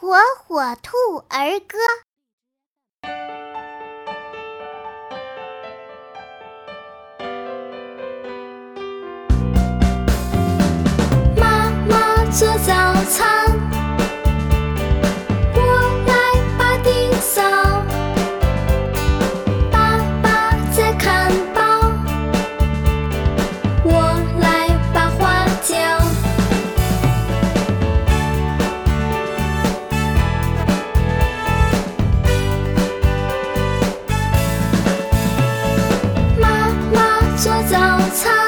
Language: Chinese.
火火兔儿歌。做早餐。